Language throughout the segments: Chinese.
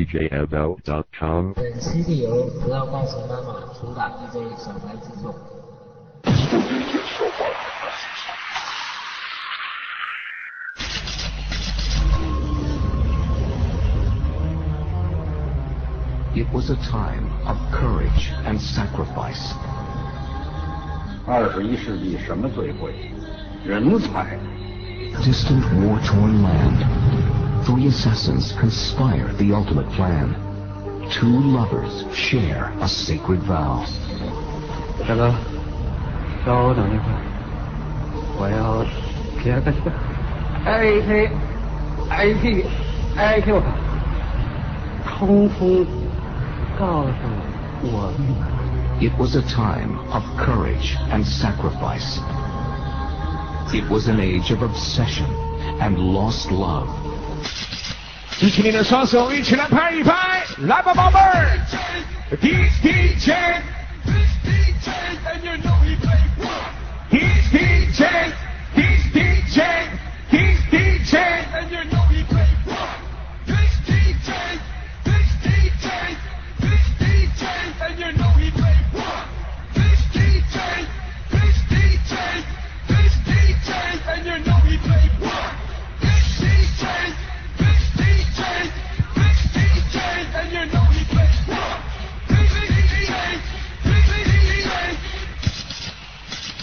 djavo.com。本期理由不要告诉妈妈，主打 DJ 小白制作。 It was a time of courage and sacrifice. 二十一世纪什么最贵？人才。 Distant war-torn land. Three assassins conspire the ultimate plan. Two lovers share a sacred vow. 大哥，稍等一会儿，我要接个这个 A K A P A Q 卡，通通告诉我密码。 It was a time of courage and sacrifice. It was an age of obsession and lost love. 举起你的双手，一起来拍一拍，来吧，宝贝儿。DJ，DJ，DJ，and you know。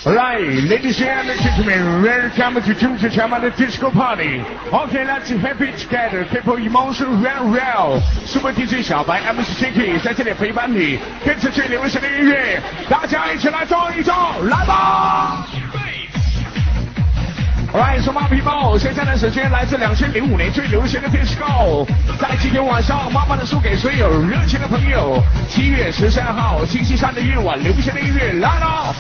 Alright, ladies and gentlemen, welcome to Jung's Chamber Disco Party. Okay, let's happy together, keep your emotion real real. Super DJ 小白 MC Jacky 在这里陪伴你，跟着最流行的音乐，大家一起来撞一撞，来吧！Alright，说马皮包，现在的时间来自两千零五年最流行的 disco，在今天晚上，妈妈的送给所有热情的朋友。七月十三号，星期三的夜晚，流行的音乐来了。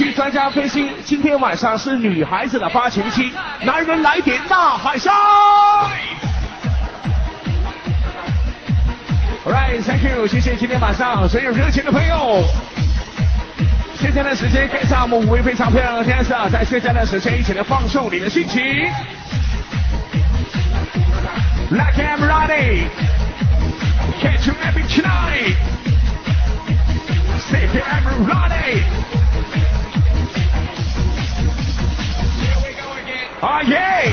据专家分析，今天晚上是女孩子的发情期，男人来点大海上。Alright，Thank you，谢谢今天晚上所有热情的朋友。现在的时间跟上我们五位非常漂亮的天使，在现在的时间一起来放松你的心情。Like I'm ready, catch you every tonight. Say I'm ready. 啊耶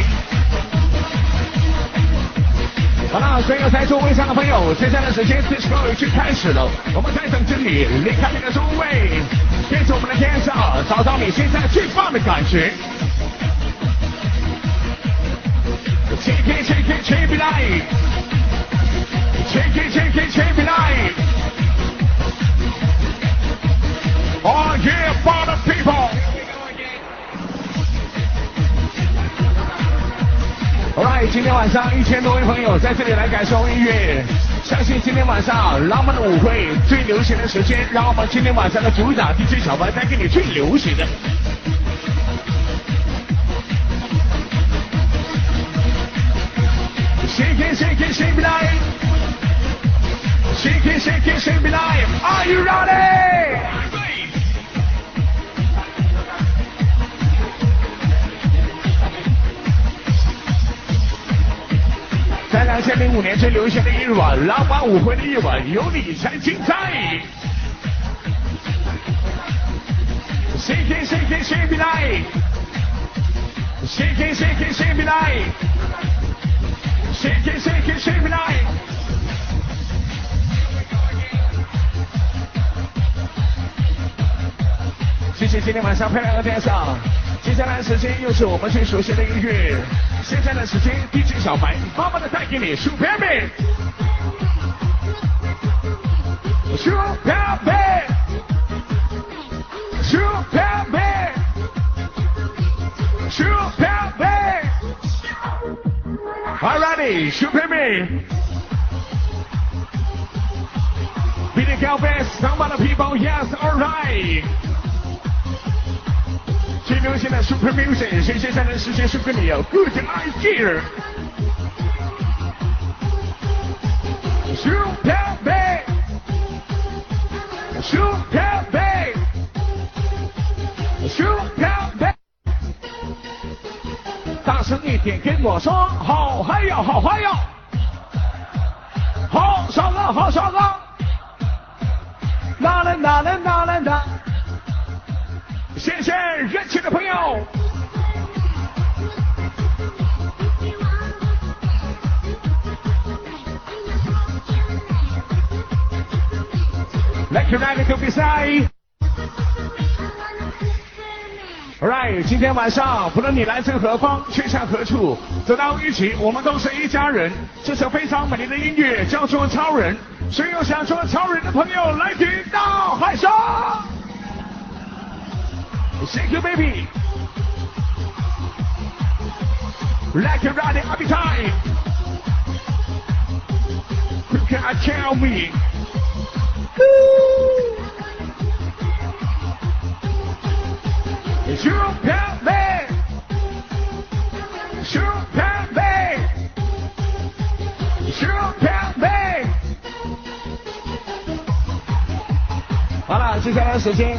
好了，所有在座位上的朋友，接下来的时间 disco 已经开始了，我们在等着你离开你的座位，跟着我们的天上，找到你现在最棒的感觉。Take it, take it, take it light. Take it, take it, take it light. Oh yeah, for the people. Alright，今天晚上一千多位朋友在这里来感受音乐，相信今天晚上浪漫的舞会最流行的时间，让我们今天晚上的主打 DJ 小白带给你最流行的。Shake it, shake it, shake it live. Shake it, shake it, shake it live. Are you ready? 在两千零五年最流行的夜晚，浪漫舞会的夜晚，有你才精彩。Shake it, shake it, shake it live. Shake it, shake it, shake it live. Shake it, shake it, shake it live. 谢谢今天晚上漂亮的天上。接下来的时间又是我们最熟悉的音乐。现在的时间，DJ 小白慢慢的带给你 Super Man。Super Man。Super Man。Super Man。Alrighty, Super Man。Beat the girl best, some of the people，Yes，All right 最流行的 Super Music，谁现在的时间是跟你有 Good idea。Super Man。Super Man。Super Man。大声一点跟我说，好嗨哟，好嗨哟，好好好爽啊！啦啦啦啦啦啦谢谢热情的朋友。来看那个球比赛。Alright，今天晚上不论你来自何方，去向何处，走到一起，我们都是一家人。这首非常美丽的音乐叫做《超人》，所有想做超人的朋友来听到海上。Thank you, baby. Like a riding every time. You can't tell me. Super man. Super man. Super man. 好了，接下来时间，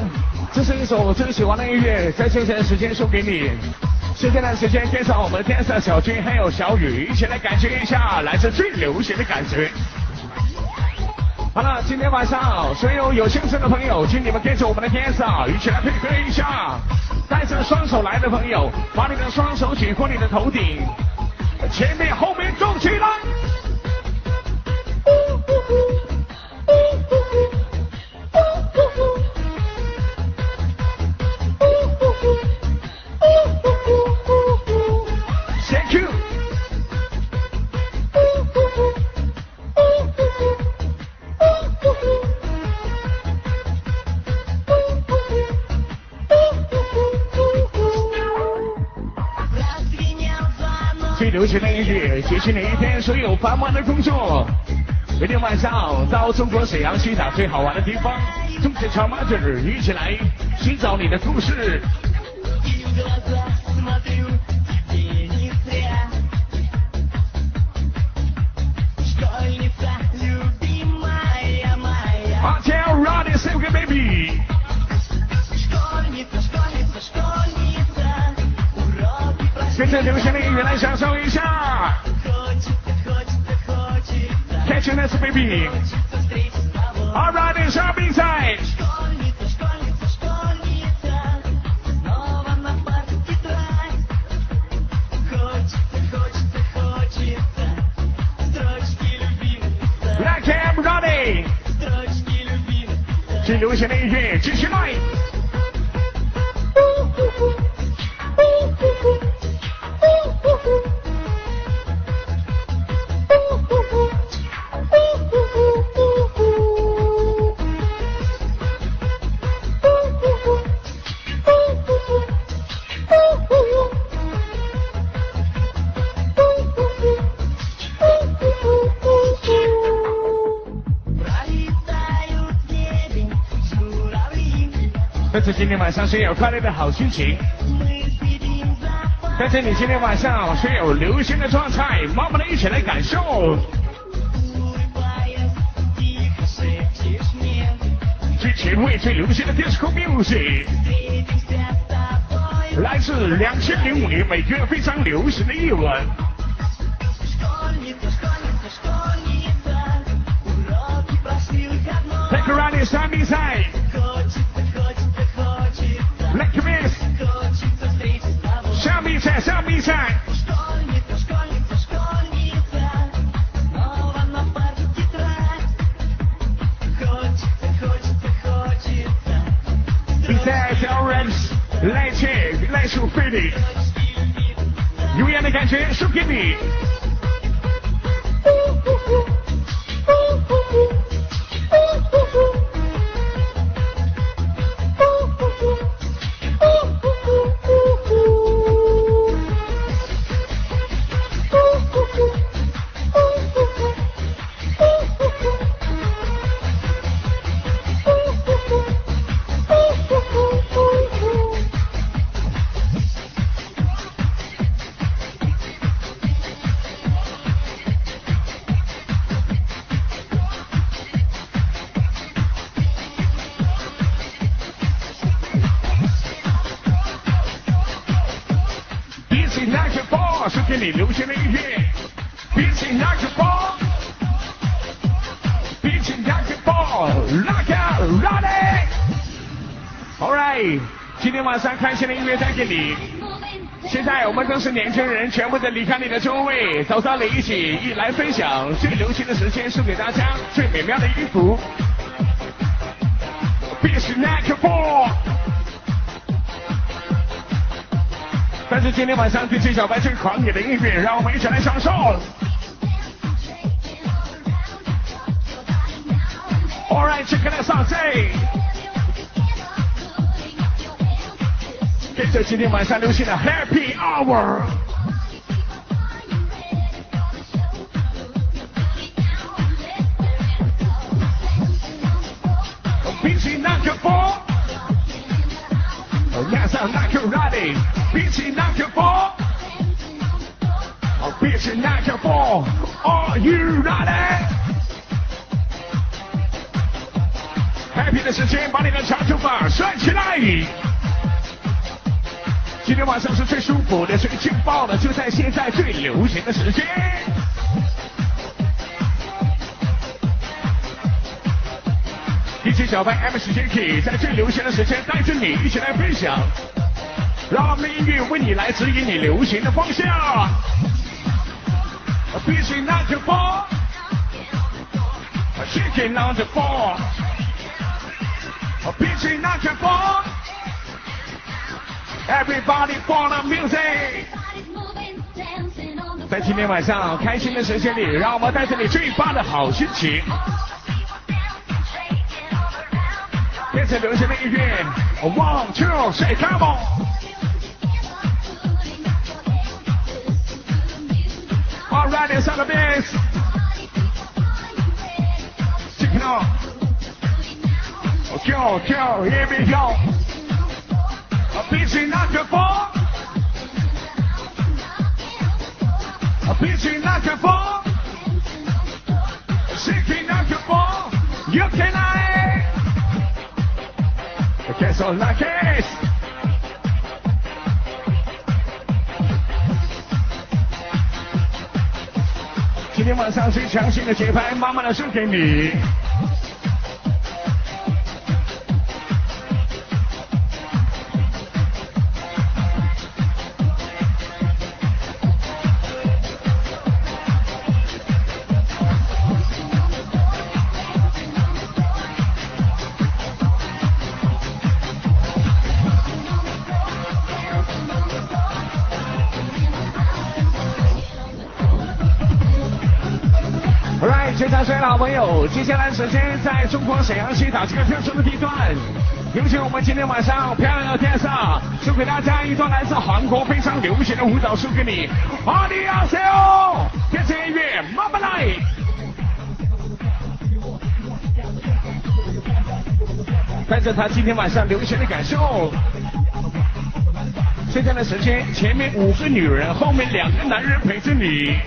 这是一首我最喜欢的音乐，在接下的时间送给你。接下来时间跟上我们的天色小军还有小雨，一起来感觉一下来自最流行的感觉。好了，今天晚上所有有兴趣的朋友，请你们跟着我们的天色一起来配合一下。带着双手来的朋友，把你的双手举过你的头顶，前面后面动起来。所有繁忙的工作。每天晚上到中国沈阳西岛最好玩的地方，中铁超马儿一起来寻找你的故事。阿杰，Ready, s a v e Baby。跟着流行的音乐来享受一下。Catch you next baby。Alright，上比赛。来 Cam Ready。最流今天晚上是有快乐的好心情。但是你今天晚上是有流行的状态，慢慢的一起来感受。最前卫、最流行的 disco music，来自两千零五年美国非常流行的夜晚。Take a ride in 三比赛。Like 今天晚上开心的音乐带给你。现在我们都是年轻人，全部都离开你的座位，走到你一起，一来分享最流行的时间，送给大家最美妙的衣服。Bitch, knock it ball。但是今天晚上 DJ 小白最狂野的音乐，让我们一起来享受。All right，check it out, say。跟着今天晚上流行的 Happy Hour。Bitch, knock it ball。Yes, I'm not your ready. Bitch, knock your ball. Oh, bitch, knock your ball. Are you ready? Happy 的时间，把你的长头发甩起来。今天晚上是最舒服的、最劲爆的，就在现在最流行的时间。一起小白 M 时间 K 在最流行的时间带着你一起来分享，让我们的音乐为你来指引你流行的方向。必须拿着包，Chicken on the ball，必须拿着包，Everybody for the music。在今天晚上开心的时间里，让我们带着你最棒的好心情。跟着流行的音乐，One Two Three Come on！Alright, it's on the bass. Check it out. Go, go, here we go. 比起那些风，比起那些风，比起那些风，有困难，别说那些。今天晚上最强劲的节拍，妈妈留给你。接下来时间在中国沈阳西打这个特殊的地段，有请我们今天晚上漂亮的天上，送给大家一段来自韩国非常流行的舞蹈，送给你，阿迪亚塞哦，跟着音乐慢慢来。带着他今天晚上流行的感受。现在的时间，前面五个女人，后面两个男人陪着你。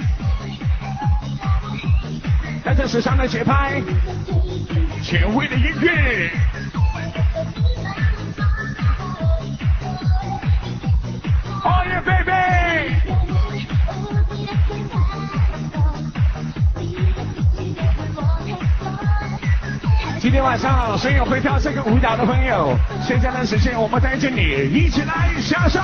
带着时尚的节拍，前卫的音乐。Oh yeah, baby！今天晚上所有会跳这个舞蹈的朋友，现在的时间我们带着你一起来享受。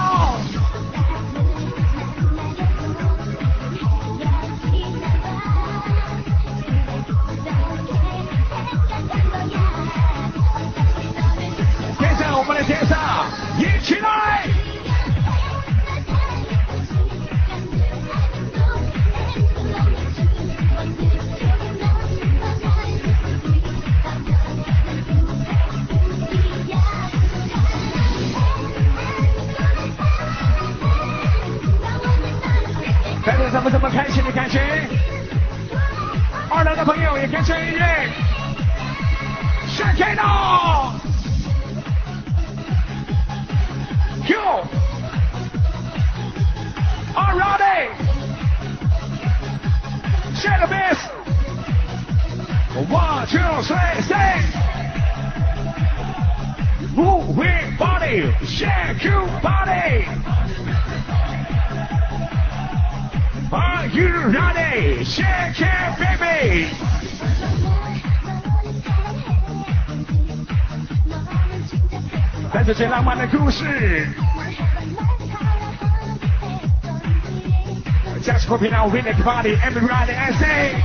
Just hoping I'll win the party, everybody and say.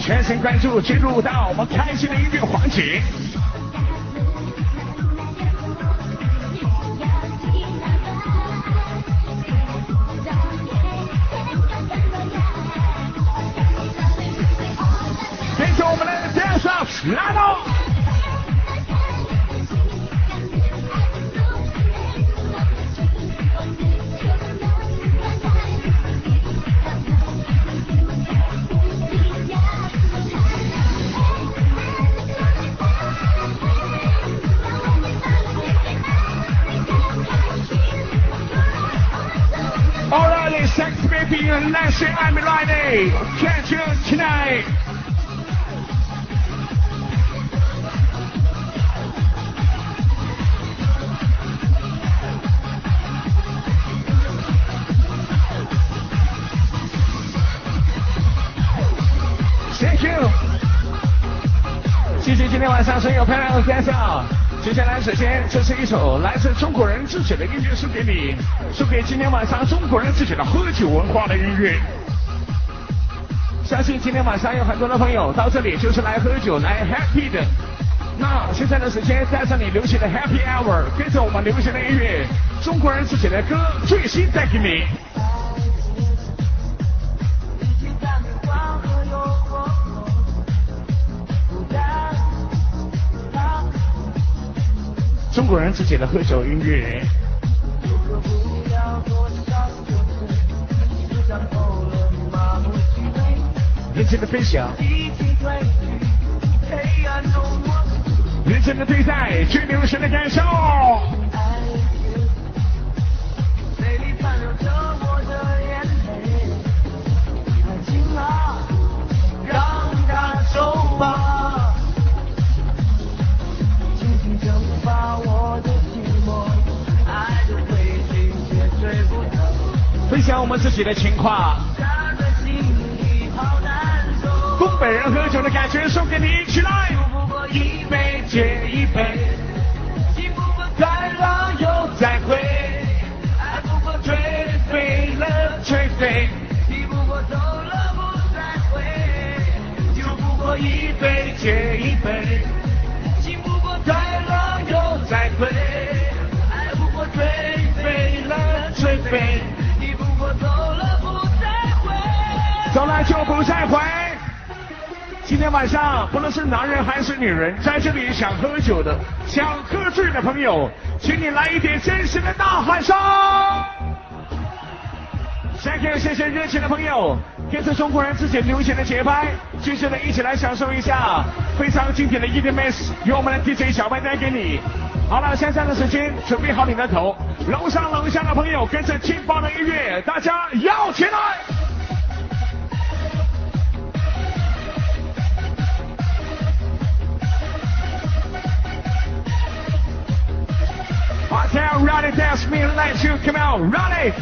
全神关注进入到我们开心的音乐环节。今天晚上所有漂亮的观众。接下来，首先这是一首来自中国人自己的音乐，送给你，送给今天晚上中国人自己的喝酒文化的音乐。相信今天晚上有很多的朋友到这里就是来喝酒、来 happy 的。那现在的时间带上你流行的 happy hour，跟着我们流行的音乐，中国人自己的歌最新带给你。国人自己的喝酒音乐。人生的分享，认真的对待最流行的感受。我们自己的情况。东北人喝酒的感觉送给你，起来！一杯。接一杯，幸福不再浪又再回，爱不过吹飞了吹飞，你不过走了不再回，就不过一杯。接一杯，幸福不再浪又再回，就不再回。今天晚上，不论是男人还是女人，在这里想喝酒的、想喝醉的朋友，请你来一点真实的呐喊声。Thank you，谢谢热情的朋友，跟着中国人自己流行的节拍，接着呢一起来享受一下非常经典的 EDMS，由我们的 DJ 小白带给你。好了，现在的时间，准备好你的头，楼上楼下的朋友跟着劲爆的音乐，大家摇起来！I tell Ronnie dance me let you come out, Ronnie.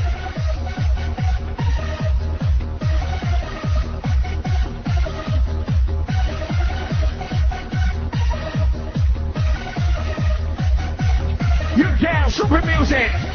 You can super music.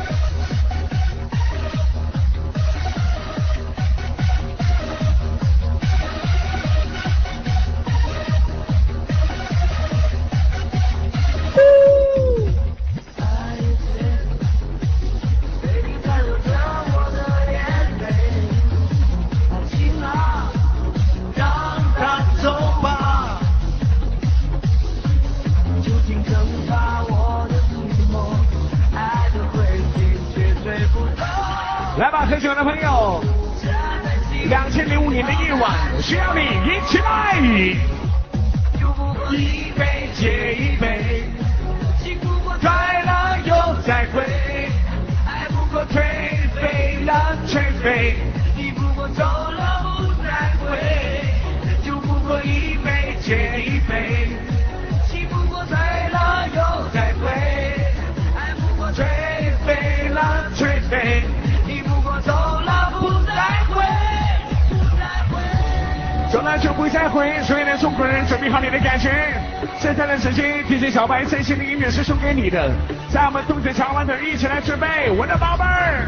现在的时间，DJ 小白最新的音乐是送给你的，在我们肚子长完的一起来准备，我的宝贝儿，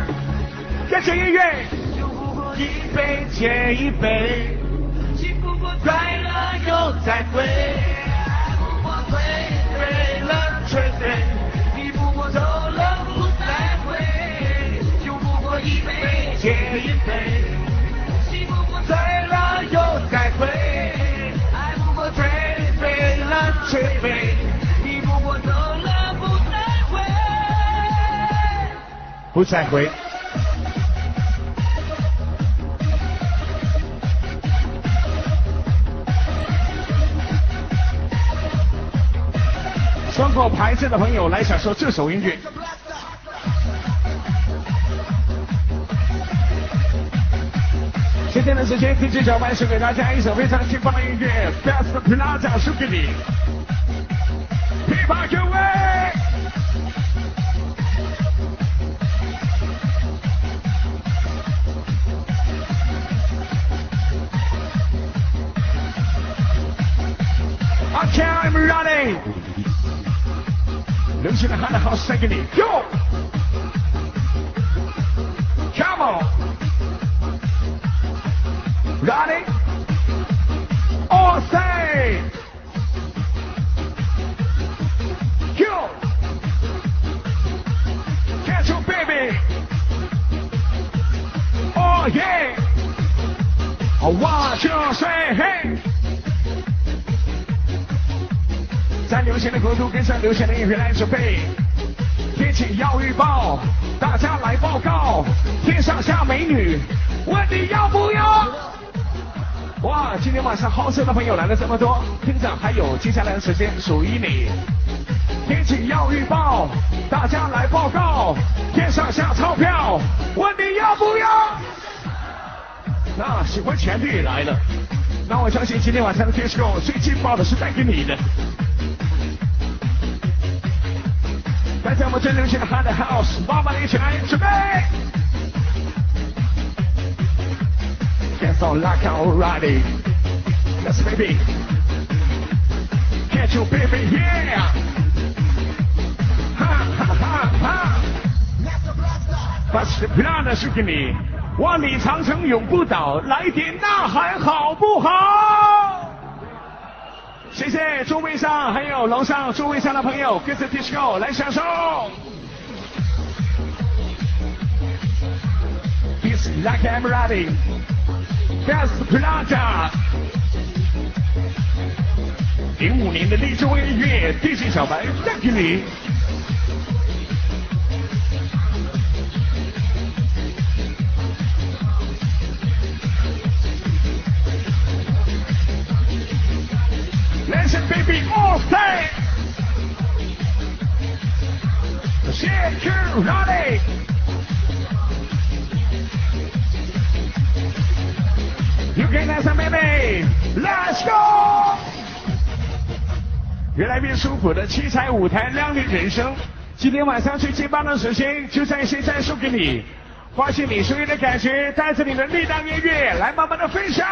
跟着音乐，一杯接一杯，幸福过快乐又再会，爱不过，一杯接一杯，幸福过醉了又再会，爱不过醉，醉了却醉，你不过走了不再回，不再回。穿过牌子的朋友来享受这首音乐。今天的时间，DJ 小白送给大家一首非常劲爆的音乐，Best Plaza 送给你。琵琶各位。Okay, I'm running，流行的喊的好，送给你，Go。Come on on. Ready? All say. Go. Catch your baby. Oh yeah. One, two, three, hey. 在流行的国度跟上流行的音乐来准备。天气要预报，大家来报告，天上下美女，问你要不要？哇，今天晚上好色的朋友来了这么多，厅长，还有接下来的时间属于你。天气要预报，大家来报告，天上下钞票，问你要不要？那喜欢钱的也来了，那我相信今天晚上的 disco 最劲爆的是带给你的。来自我们最流行的 Hard House，妈妈一起来准备。Dance on like already, let's baby, catch you baby, yeah. 哈哈哈哈！把屎不让的是给你，万里长城永不倒，来点呐喊好不好？谢谢座位上还有楼上座位上的朋友，跟着 disco 来享受。It's like I'm ready. Best Plaza。零五年的励志音乐，DJ 小白带给你。Listen, baby, all day. Security. You You can dance, baby. Let's go. 越来越舒服的七彩舞台，亮丽人生。今天晚上最劲爆的时间就在现在，送给你。唤醒你所有的感觉，带着你的力量音乐来慢慢的分享。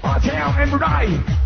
Hotel and right.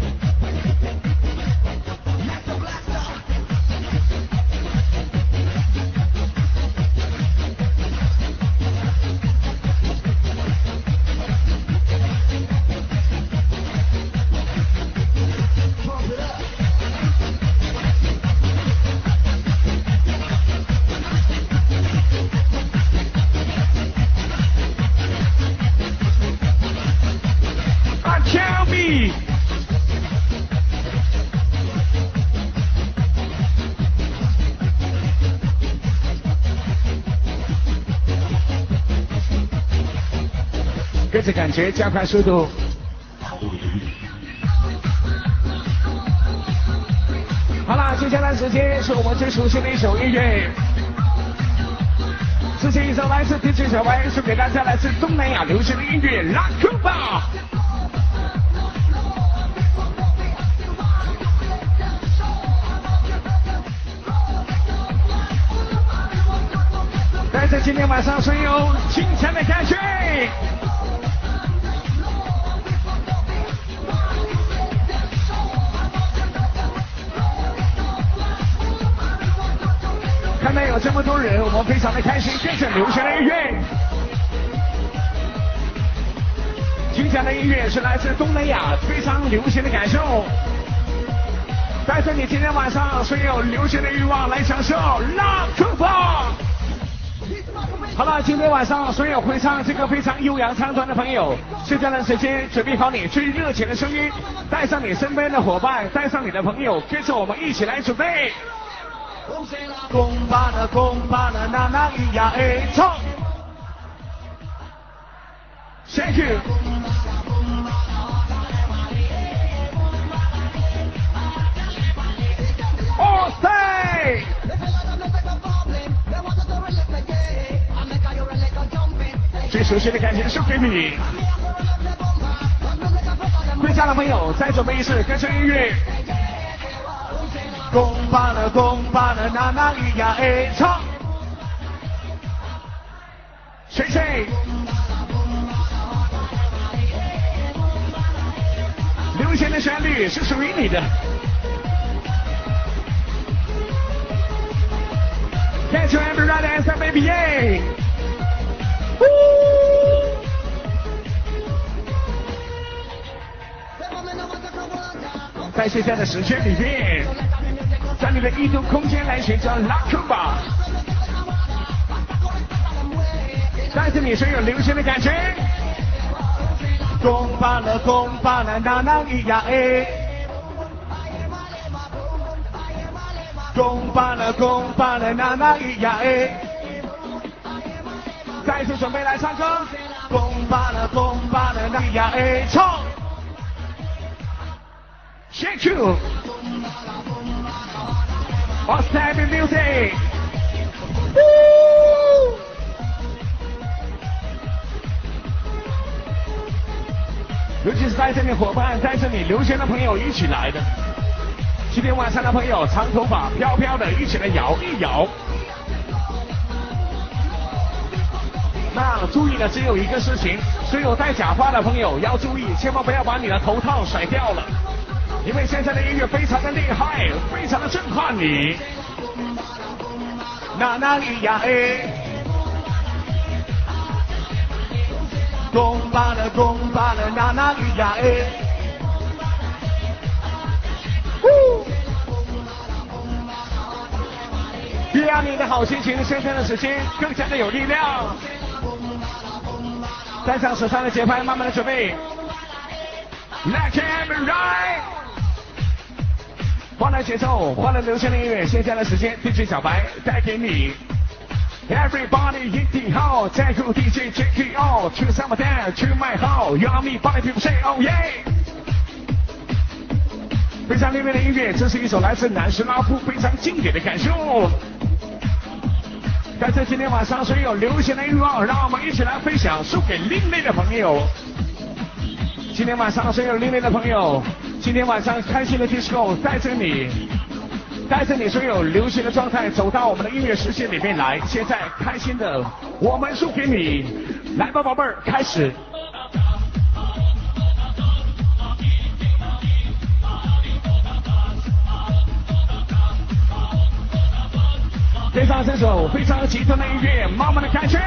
Get 着感觉，加快速度。好了，接下来时间是我们最熟悉的一首音乐。这是一首来自 DJ 小白送给大家来自东南亚流行的音乐《拉库巴》。今天晚上所有精彩的感觉。有这么多人，我们非常的开心，跟着流行的音乐。今天的音乐是来自东南亚非常流行的感受，带着你今天晚上所有流行的欲望来享受拉克吧。好了，今天晚上所有会唱这个非常悠扬唱段的朋友，现在的时间准备好你最热情的声音，带上你身边的伙伴，带上你的朋友，跟着我们一起来准备。，Thank you。哦塞！最熟悉的感觉送给你。回家的朋友再准备一次，跟着音乐。咚巴拉咚巴拉那那咿呀哎唱，谁谁？刘贤的旋律是属于你的。Get your hands right and say baby 在现在的时间里面。在你的移动空间来寻找拉克吧，带着你所有流行的感觉。公巴了公巴了那那咿呀哎，公巴了公巴了那那咿呀哎，再次准备来唱歌。公巴了公巴了那咿呀哎，唱。Shake you. What's that in music? 尤其是在这里伙伴、带着你留学的朋友一起来的。今天晚上的朋友，长头发飘飘的，一起来摇一摇。那注意的只有一个事情，所有戴假发的朋友要注意，千万不要把你的头套甩掉了。因为现在的音乐非常的厉害，非常的震撼你。那那咿呀哎，公巴的公巴的那那咿呀哎，呼！让你的好心情，现在的时间更加的有力量。带上手上的节拍，慢慢的准备。Let it ride。欢乐节奏，欢乐流行的音乐，现在的时间，DJ 小白带给你。Everybody in the hall，在乎 DJ check it out，to summer dance，to my hall，you and me，party people say oh yeah。非常厉害的音乐，这是一首来自南斯拉夫非常经典的感受。在这今天晚上所有流行的欲望，让我们一起来分享，送给另类的朋友。今天晚上所有另类的朋友，今天晚上开心的 disco 带着你，带着你所有流行的状态走到我们的音乐世界里面来。现在开心的，我们送给你，来吧，宝贝儿，开始。配上这首非常激动的音乐，慢慢的开始。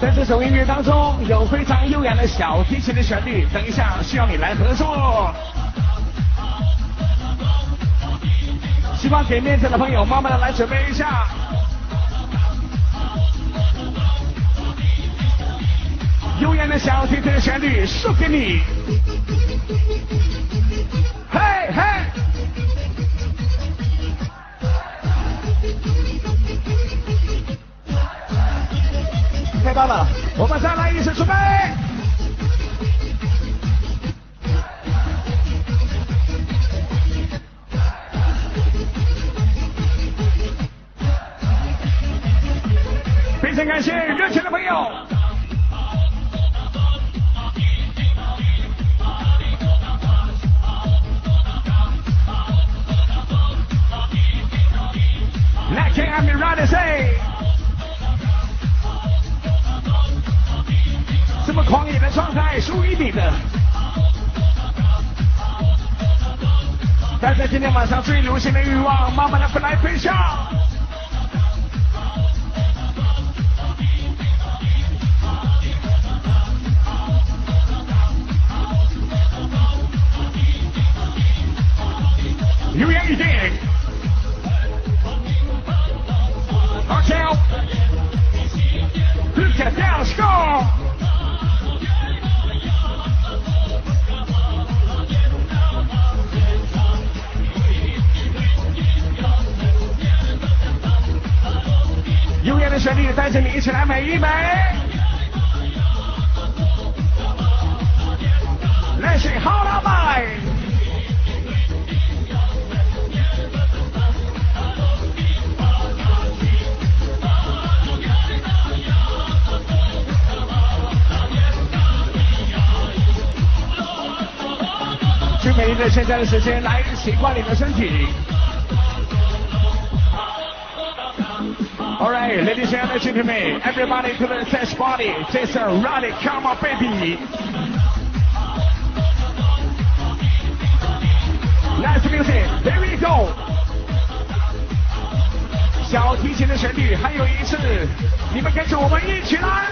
在这首音乐当中，有非常悠扬的小提琴的旋律，等一下需要你来合作。希望给面子的朋友，慢慢的来准备一下。悠扬的小提琴的旋律送给你，太棒了我们再来一次准备。非常感谢热情的朋友。来给阿米 ride say 状态属于你的。带着今天晚上最流行的欲望，慢慢的飞来飞下。有眼一点。OK。Look 的旋律带着你一起来美一美。Let's say how am I？最美丽的现在的时间，来习惯你的身体。All right, ladies and gentlemen, everybody to the test body. Just a rally, come on, baby. Nice music, there we go. 小提琴的旋律还有一次，你们跟着我们一起来。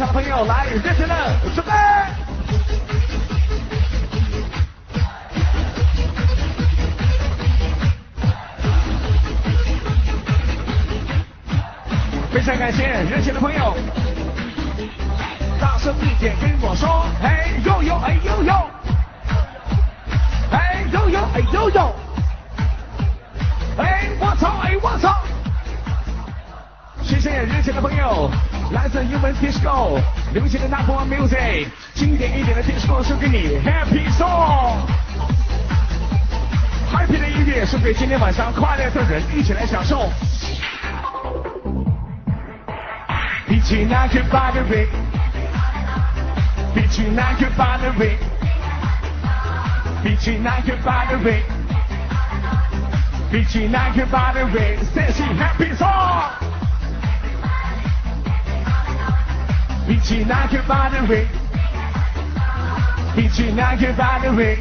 来一次，全场的朋友来，热情的准备。非常感谢热情的朋友，大声一点跟我说，哎呦呦，哎呦呦，哎呦呦，哎呦呦，哎我操，哎我操！谢谢热情的朋友。来自英文 disco，流行的 number one music，经典一点的 disco 送给你 Happy Song，Happy 的音乐送给今天晚上快乐的人，一起来享受。比起那个 body，比起那个 body，比起那个 body，比起那个 body，Sexy Happy Song。 比起那个 body，比起那个 body，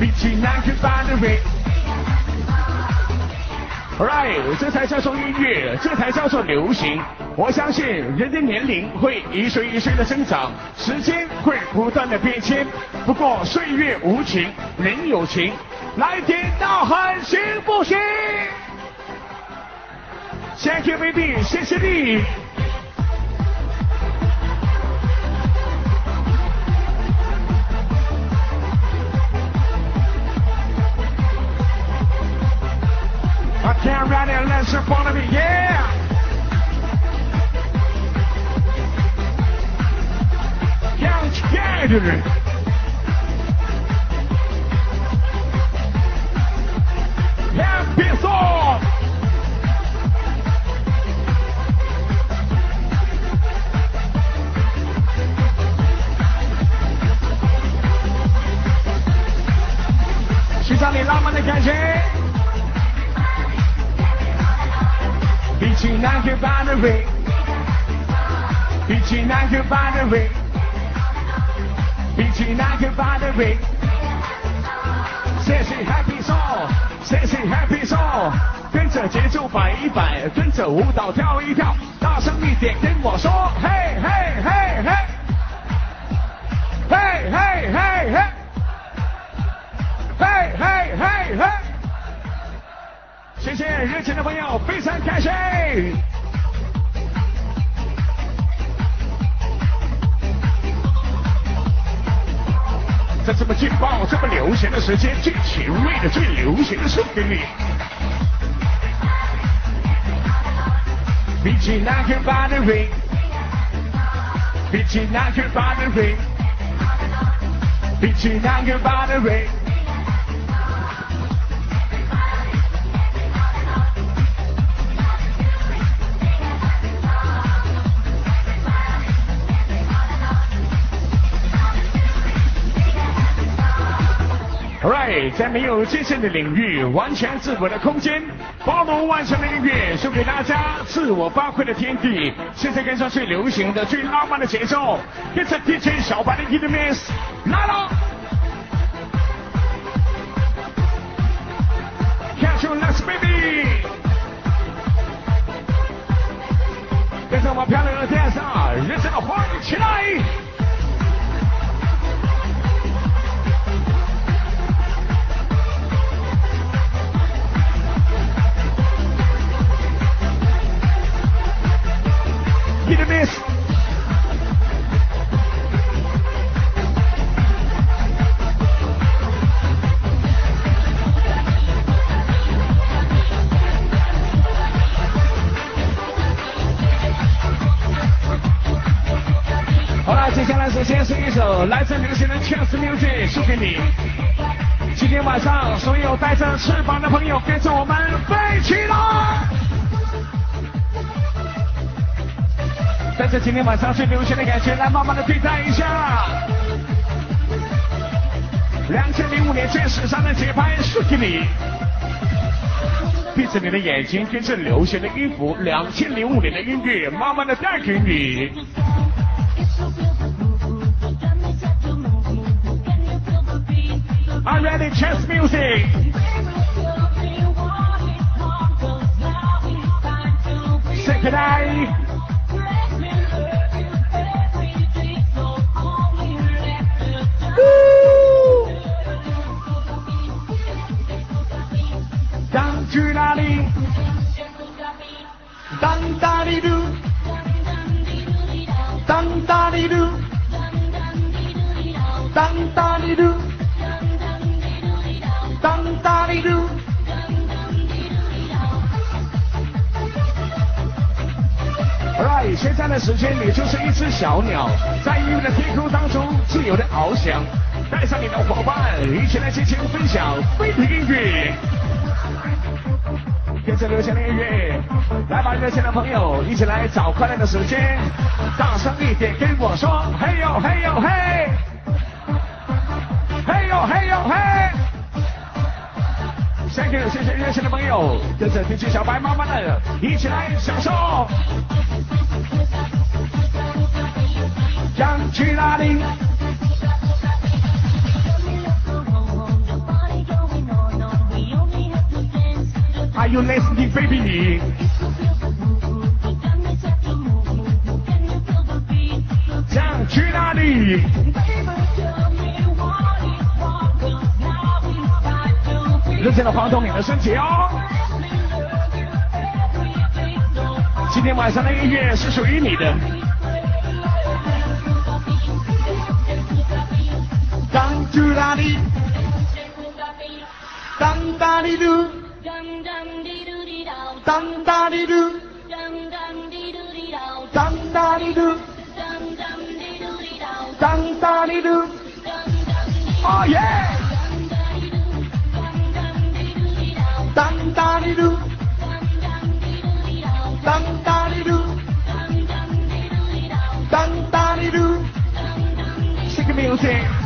比起那个 body。Right，这才叫做音乐，这才叫做流行。我相信人的年龄会一岁一岁的增长，时间会不断的变迁。不过岁月无情，人有情。来点呐喊，行不行？Thank you, baby，谢谢你。Can't run it unless you follow me, yeah! Come together! Happy song! Between I can find a way. Between I can find a way. Between I can find a way. Sexy happy song, sexy happy song，跟着节奏摆一摆，跟着舞蹈跳一跳，大声一点跟我说，嘿嘿嘿嘿，嘿嘿嘿嘿，嘿嘿嘿嘿。谢谢热情的朋友，非常开心。在这么劲爆、这么流行的时间，最前卫的、最流行的送给你。比起那个 battery，比起那个 battery，比起那个 battery。在没有界限的领域，完全自我的空间，包容万象的音乐，送给大家自我发挥的天地。现在跟上最流行的、最浪漫的节奏，跟着 DJ 小白的 Hit Miss 来了。Catch you next baby，跟着我们漂亮的 dancer，热情的欢迎起来。Hit and miss. 好了，接下来是先是一首来自流行的 Chance Music 送给你。今天晚上，所有带着翅膀的朋友，跟着我们飞起来！带着今天晚上最流行的感觉，来慢慢的对待一下。两千零五年最时尚的节拍送给你，闭着你的眼睛，跟着流行的音符，两千零五年的音乐慢慢的带给你。I'm ready, chance music. Say good 去哪里？当哒哩嘟，当哒哩嘟，当哒哩嘟，当哒哩嘟。Right，现在的时间你就是一只小鸟，在音乐的天空当中自由的翱翔，带上你的伙伴，一起来尽情分享飞的音乐。跟着流行的音乐，来吧，热情的朋友，一起来找快乐的时间，大声一点跟我说，嘿呦嘿呦嘿，嘿呦嘿呦嘿。Thank you，谢谢热情的朋友，跟着 DJ 小白妈妈的一起来享受。想去哪里？Are you listening, baby？想去哪里？热情的晃动你的身体哦！今天晚上的音乐是属于你的。去哪里？当哒哩嘟，当哒哩嘟，当哒哩嘟，当哒哩嘟，哦耶！当哒哩嘟，当哒哩嘟，当哒哩嘟，Sing music。梦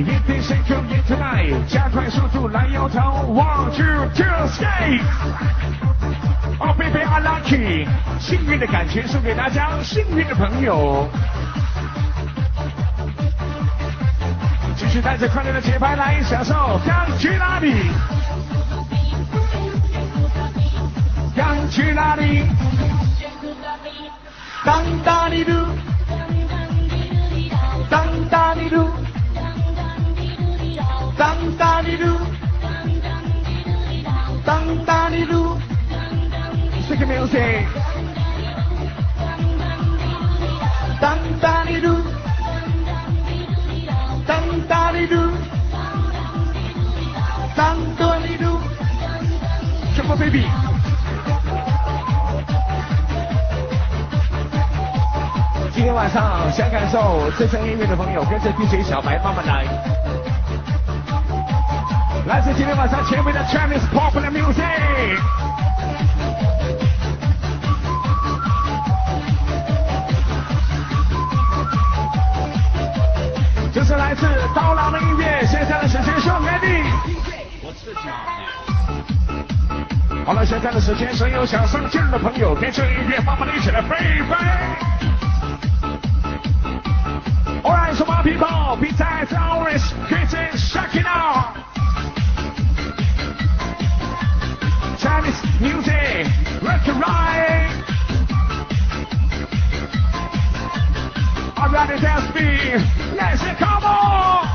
一定 shake you in tonight，加快速度来摇头，one two two skate。哦，baby I lucky，幸运的感觉送给大家，幸运的朋友。继续带着快乐的节拍来享受，想去哪里？想去哪里？当哒哩嘟。当哒哩嘟，当哒哩嘟，当哒哩嘟，Sing music，当哒哩嘟，当哒哩嘟，当哒哩嘟，什么 baby？今天晚上想感受这声音乐的朋友，跟着 DJ 小白慢慢来。来自今天晚上前面的 Chinese popular music。这是来自刀郎的音乐，现在的时间送给你。好了，现在的时间，所有想上镜的朋友，跟着音乐慢慢的一起来飞飞。Alright, so my people, besides always getting shocking out. Chinese music, rock and right. Alright, dance me, let's come on.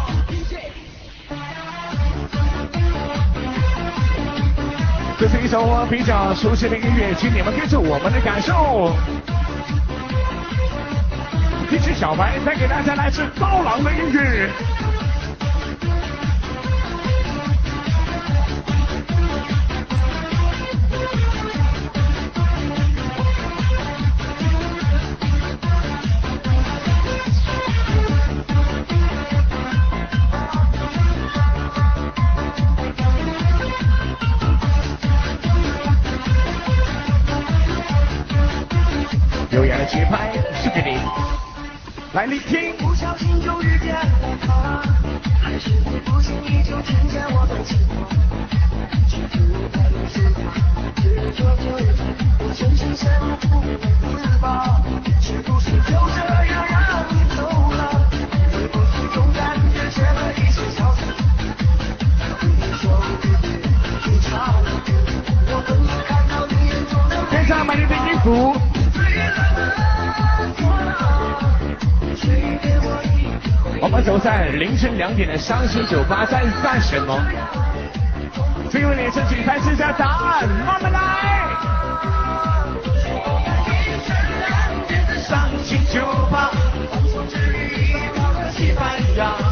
这是一首我比较熟悉的音乐，请你们跟着我们的感受。 一只小白再给大家来自刀郎的音乐。凌晨两点的伤心酒吧在干什么？最后连自己才知道答案，慢慢来。伤心酒吧，西班牙。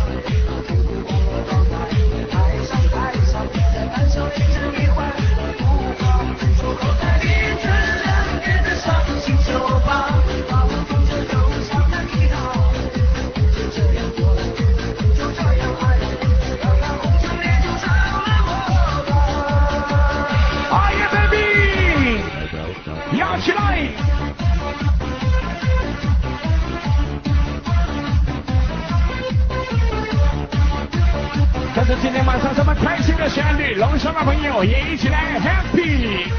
今天晚上这么开心的旋律，龙虾的朋友也一起来 happy。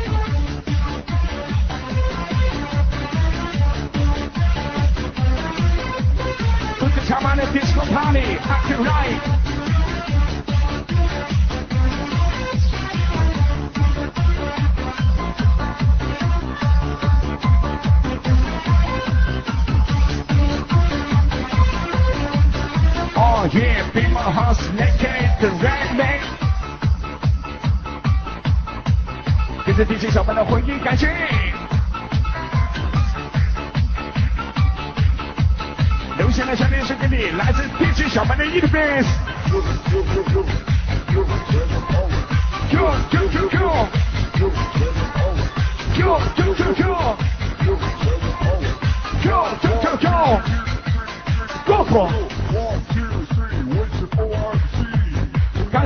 Yeah, be my house naked, the red man。跟着 DJ 小班的回忆感觉。留下的小电视给你，来自 DJ 小班的 i t b a s Q Q Q Q Q Q Q Q Q Q Q 过过。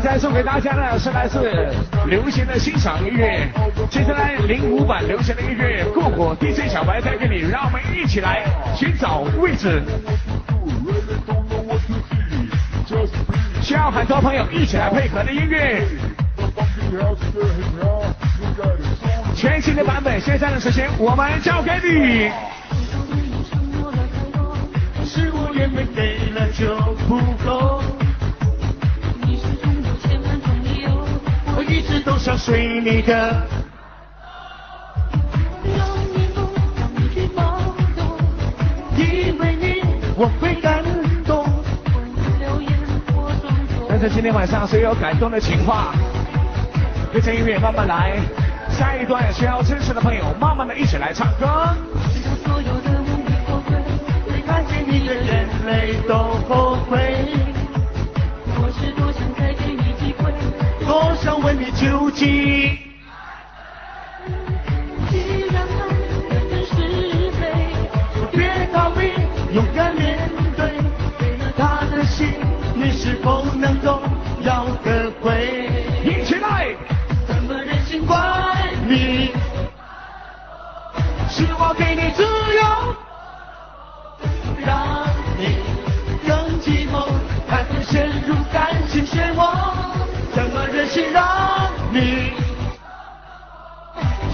刚才送给大家的是来自流行的欣赏音乐，接下来零五版流行的音乐，过火 DJ 小白带给你，让我们一起来寻找位置。需要很多朋友一起来配合的音乐。全新的版本，现在的时间我们交给你。是我原本给了就不够，直都想睡你的。让你梦，让你去抱，因为你我会感动。但是今天晚上所有感动的情话，跟着音乐慢慢来。下一段需要支持的朋友，慢慢的一起来唱歌。所有的无力后悔，没看见你的眼泪都后悔。我想问你究竟，既然爱本是是非，就别逃避，勇敢面对，给了他的心，你是否能够要得回？一起来，怎么忍心怪你？是我给你自由。怎么忍心让你？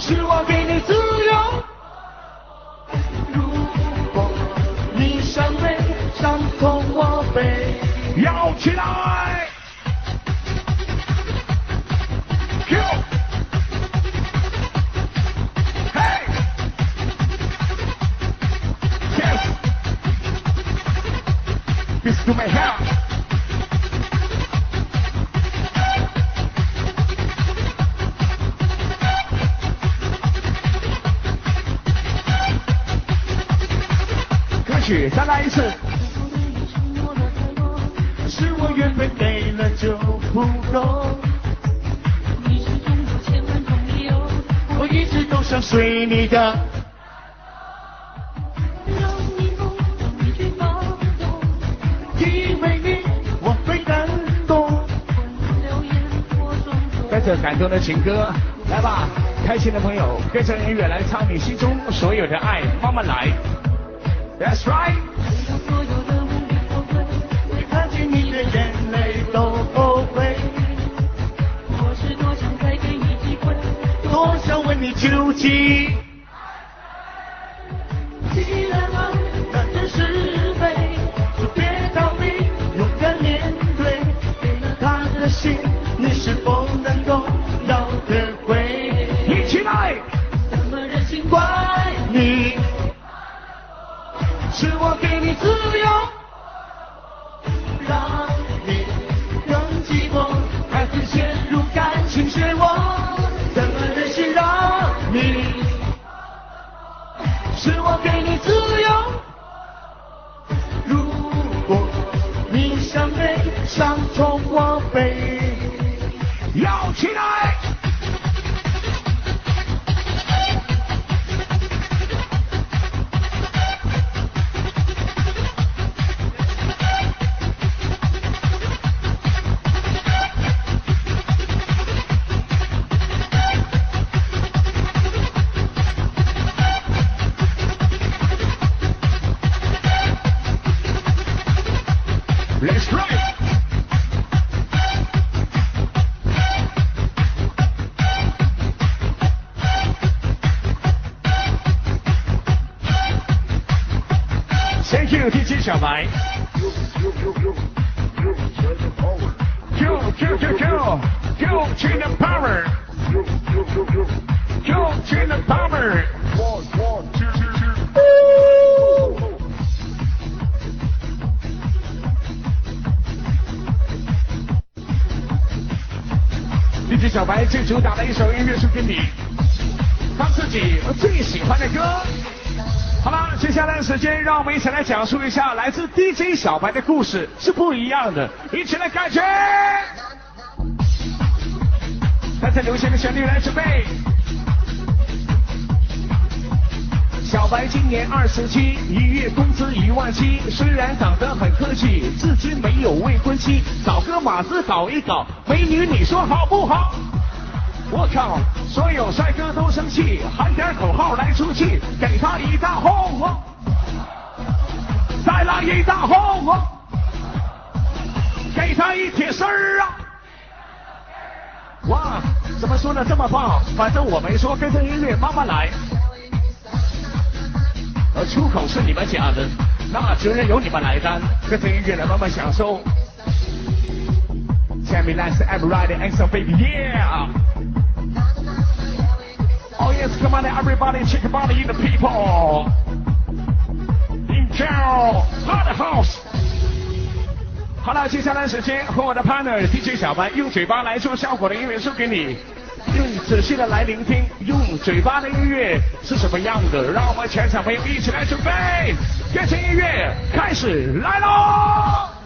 是我给你自由。如果你伤悲，伤痛我背，摇起来。Q，嘿，Yes，This to my help。再来一次。是我缘分给了就不够，你是中有千万种理由，我一直都想睡你的。让你梦，让你去放纵，因为你我会感动。流言我装作。带着感动的。情歌，来吧，开心的。朋友，跟着音乐来唱你心中所有的。爱，慢慢来。That's right。让所有的梦里后悔，没看见你的眼泪都后悔，我是多想再给你机会，多想问你究竟。China Power Q China Power One one two two two DJ 小白最主打的一首音乐是给你，他自己最喜欢的歌。好了，接下来的时间，让我们一起来讲述一下来自 DJ 小白的故事是不一样的，一起来感觉。带着流行的旋律来准备。小白今年二十七，一月工资一万七，虽然长得很客气，至今没有未婚妻，找个马子搞一搞，美女你说好不好？我靠，所有帅哥都生气，喊点口号来出气，给他一大轰哦，再来一大轰哦，给他一铁丝儿啊！哇，怎么说的这么棒？反正我没说，跟着音乐慢慢来。而出口是你们讲的，那责任由你们来担，跟着音乐来慢慢享受。Tell me that's everybody and so baby yeah. Oh yes, come on everybody, check your body, the people. In town, hot house. 好了，接下来时间和我的 partner DJ 小白用嘴巴来做效果的音乐送给你，用仔细的来聆听，用嘴巴的音乐是什么样的？让我们全场朋友一起来准备，变成音乐开始来喽！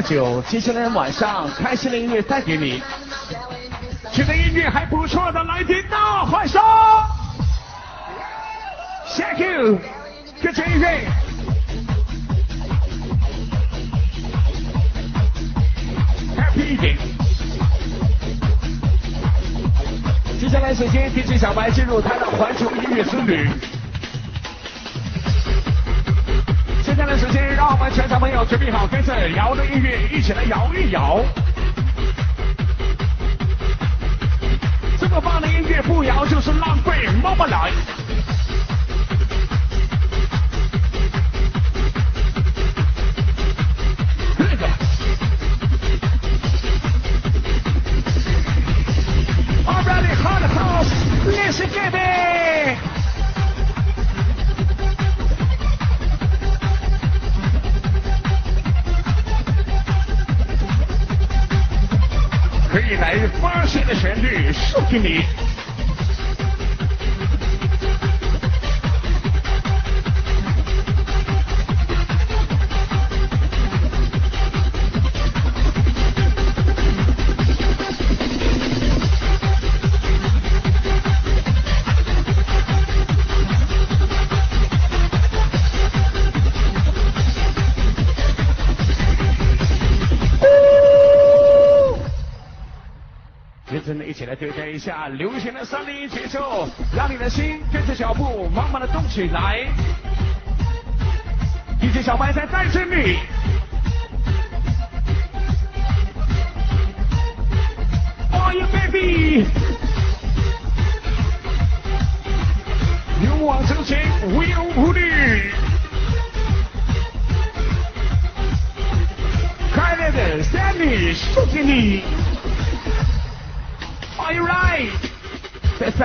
等了这么久，接下来晚上开心的音乐带给你，觉得音乐还不错的来听大欢声，Thank you，跟着音乐。Happy 一点。接下来，首先 DJ 小白进入他的环球音乐之旅。们全场朋友准备好，跟着摇的音乐一起来摇一摇。这么棒的音乐不摇就是浪费，慢慢来。律送下流行的三零一节奏，让你的心跟着脚步慢慢的动起来。DJ 小白在带着你。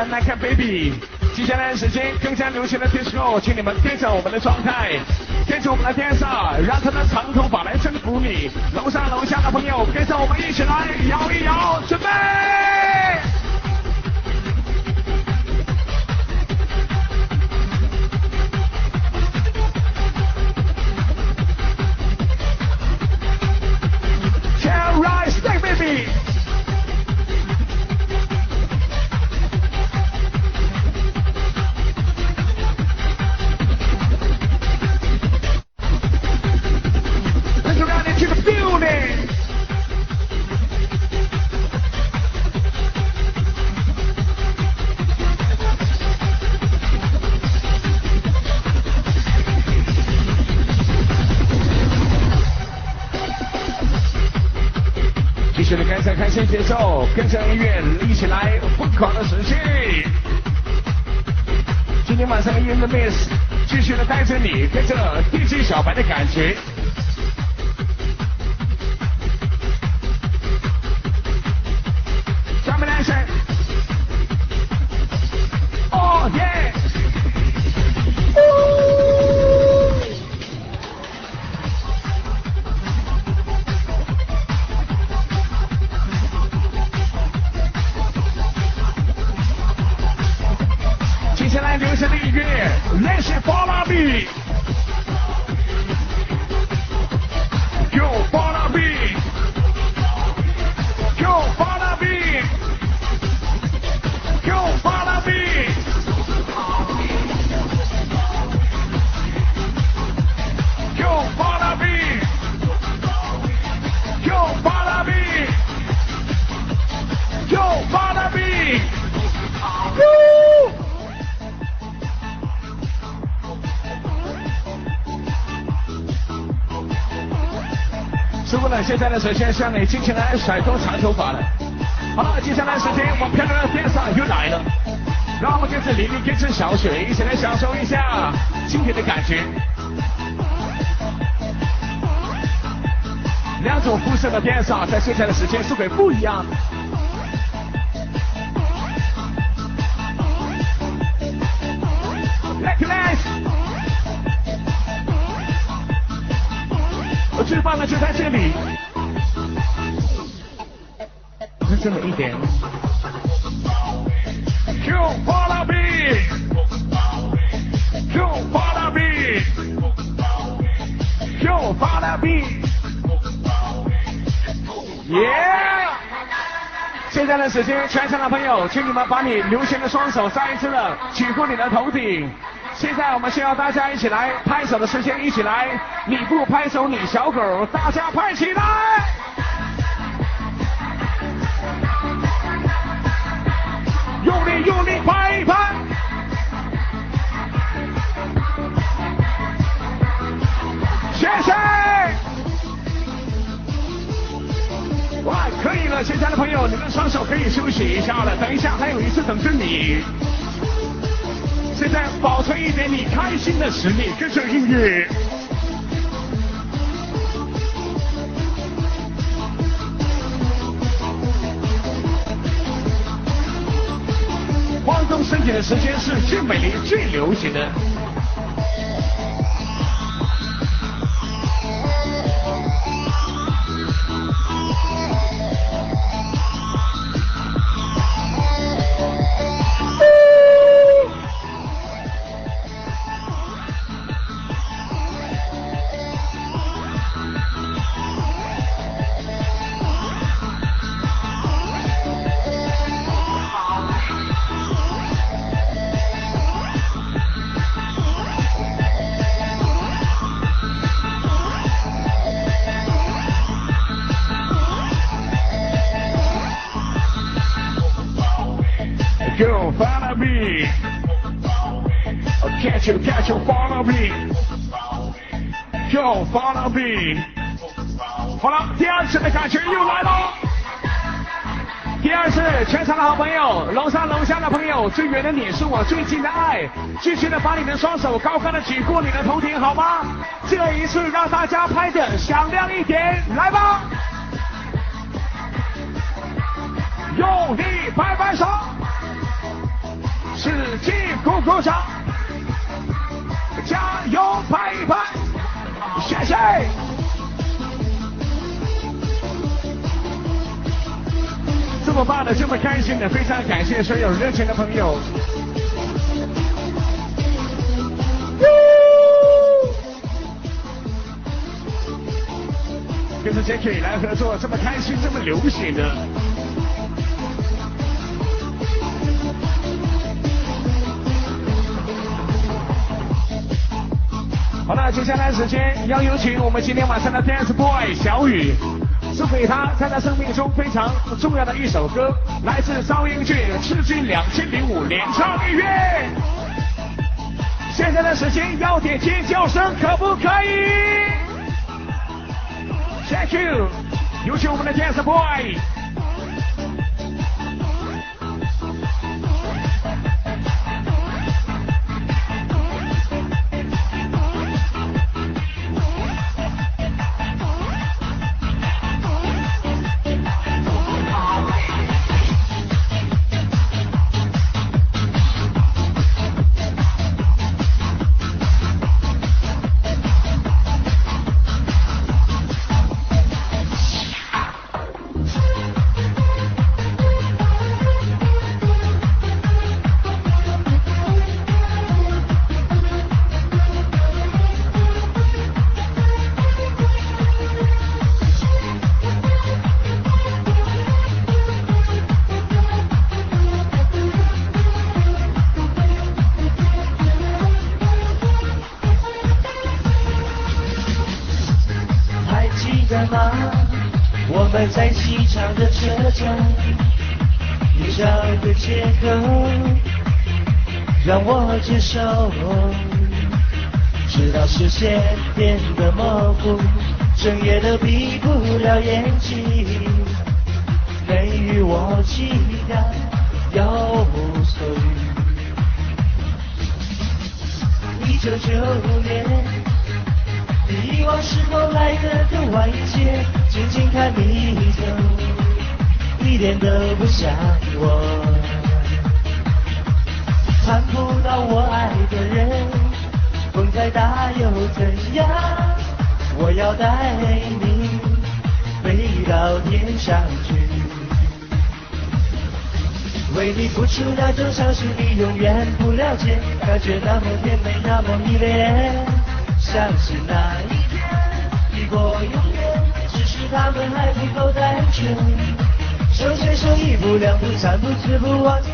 来看 baby. 接下来的时间更加流行的 disco，请你们跟着我们的状态，跟着我们的 dancer，让他的长头发来征服你。楼上楼下的朋友，跟着我们一起来摇一摇，准备。走，跟着音乐一起来疯狂的死去。今天晚上的 In the Mix 继续的带着你，跟着 DJ 小白的感情。现在的时间向你尽情来甩动长头发了。好了，接下来时间我们漂亮的编导又来了，让我们跟着玲玲跟着小雪一起来享受一下今天的感觉。两种肤色的编导在现在的时间是会不一样的一点。就 follow me，就 follow me，就 follow me。耶！现在的时间，全场的朋友，请你们把你流行的双手再一次的举过你的头顶。现在我们需要大家一起来拍手的时间，一起来，你不拍手你小狗，大家拍起来！用力拍一拍！谢谢！哇，可以了，现在的朋友，你们双手可以休息一下了，等一下还有一次等着你。现在保存一点你开心的实力，跟着音乐。晃动身体的时间是最美丽、最流行的。朋友，楼上楼下的朋友，最远的你是我最近的爱，继续的把你的双手高高的举过你的头顶，好吗？这一次让大家拍的响亮一点，来吧！用力拍拍手。使劲鼓鼓掌，加油拍一拍，谢谢。这么棒的，这么开心的，非常感谢所有热情的朋友。跟着 Jacky 来合作，这么开心，这么流行的。好了，接下来时间要有请我们今天晚上的 dance boy 小雨，送给他在他生命中非常重要的一首歌，来自赵英俊《赤军两千零五》年唱音乐。现在的时间要点尖叫声，可不可以？Thank you，有请我们的 dance boy。我在机场的车站，你找个借口让我接受，直到视线变得模糊，整夜都闭不了眼睛，给予我期待，有所欲。一九九五年，遗忘是否来得更晚一些？静静看你走，一点都不像我。看不到我爱的人，风再大又怎样？我要带你飞到天上去，为你付出那种伤心，你永远不了解，感觉那么甜美，那么迷恋，相信那一天抵过永，他们还不够单纯，手牵手一步两步三步四步往前。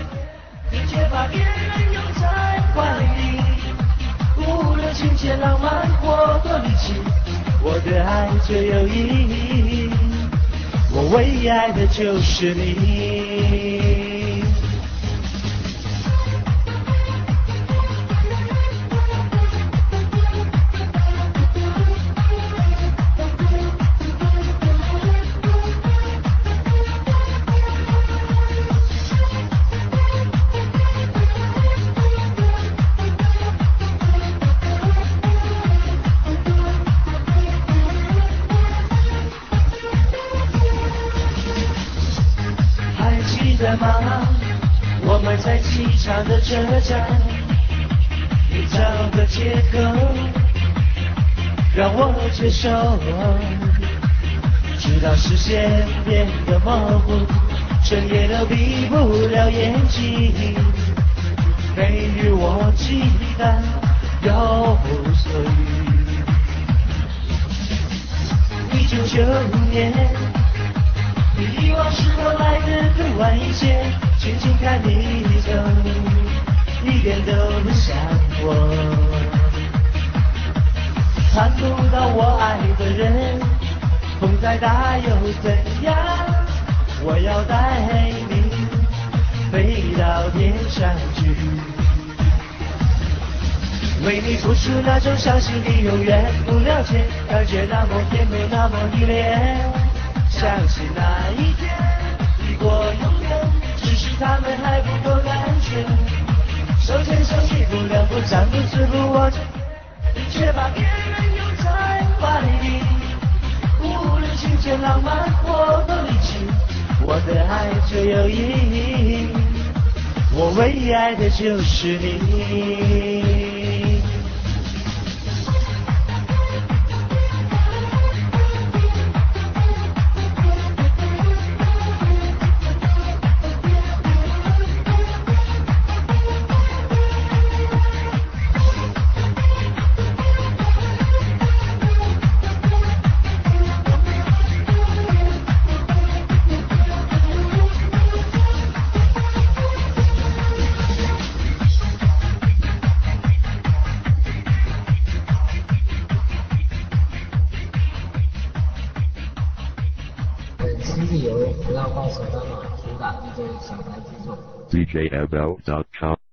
你却把别人拥在怀里，无论情节浪漫或多离奇，我的爱最有意义，我唯一爱的就是你。的车站，你找个借口让我接受，直到视线变得模糊，整夜都闭不了眼睛，给予我期待，有所欲。一九九年。遗忘是否来得更晚一些？轻轻看你走，一点都不像我。看不到我爱的人，风再大又怎样？我要带你飞到天上去，为你付出那种伤心，你永远不了解，感觉那么甜美，那么依恋。相信那一天抵过永远，只是他们还不够单纯。手牵手一步两步三步四步往前，你却把别人拥在怀里。无论情节浪漫或多离奇，我的爱最有意义，我唯一爱的就是你。DataBelt.com